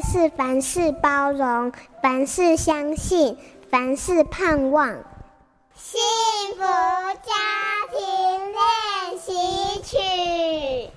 是凡事包容，凡事相信，凡事盼望。幸福家庭练习曲。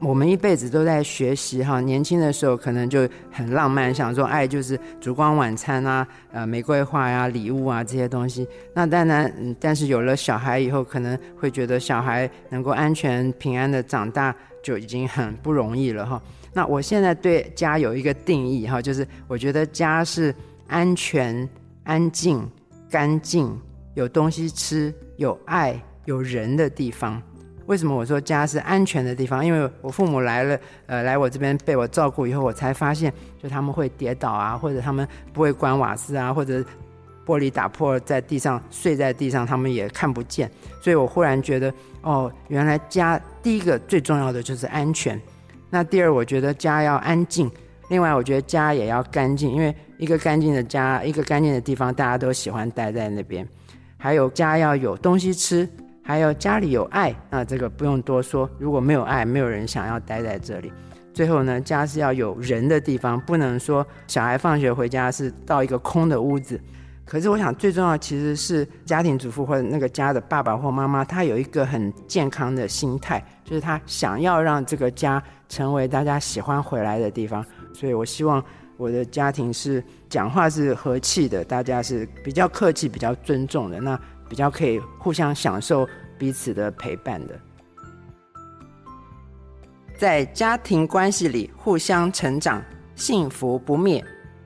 我们一辈子都在学习哈，年轻的时候可能就很浪漫，想说爱就是烛光晚餐啊，呃，玫瑰花呀、啊、礼物啊这些东西。那当然，但是有了小孩以后，可能会觉得小孩能够安全平安的长大就已经很不容易了哈。那我现在对家有一个定义哈，就是我觉得家是安全、安静、干净、有东西吃、有爱、有人的地方。为什么我说家是安全的地方？因为我父母来了，呃，来我这边被我照顾以后，我才发现，就他们会跌倒啊，或者他们不会关瓦斯啊，或者玻璃打破在地上睡在地上，他们也看不见。所以我忽然觉得，哦，原来家第一个最重要的就是安全。那第二，我觉得家要安静。另外，我觉得家也要干净，因为一个干净的家，一个干净的地方，大家都喜欢待在那边。还有家要有东西吃。还有家里有爱，那这个不用多说。如果没有爱，没有人想要待在这里。最后呢，家是要有人的地方，不能说小孩放学回家是到一个空的屋子。可是我想最重要其实是家庭主妇或者那个家的爸爸或妈妈，他有一个很健康的心态，就是他想要让这个家成为大家喜欢回来的地方。所以我希望我的家庭是讲话是和气的，大家是比较客气、比较尊重的。那。比较可以互相享受彼此的陪伴的，在家庭关系里互相成长，幸福不灭。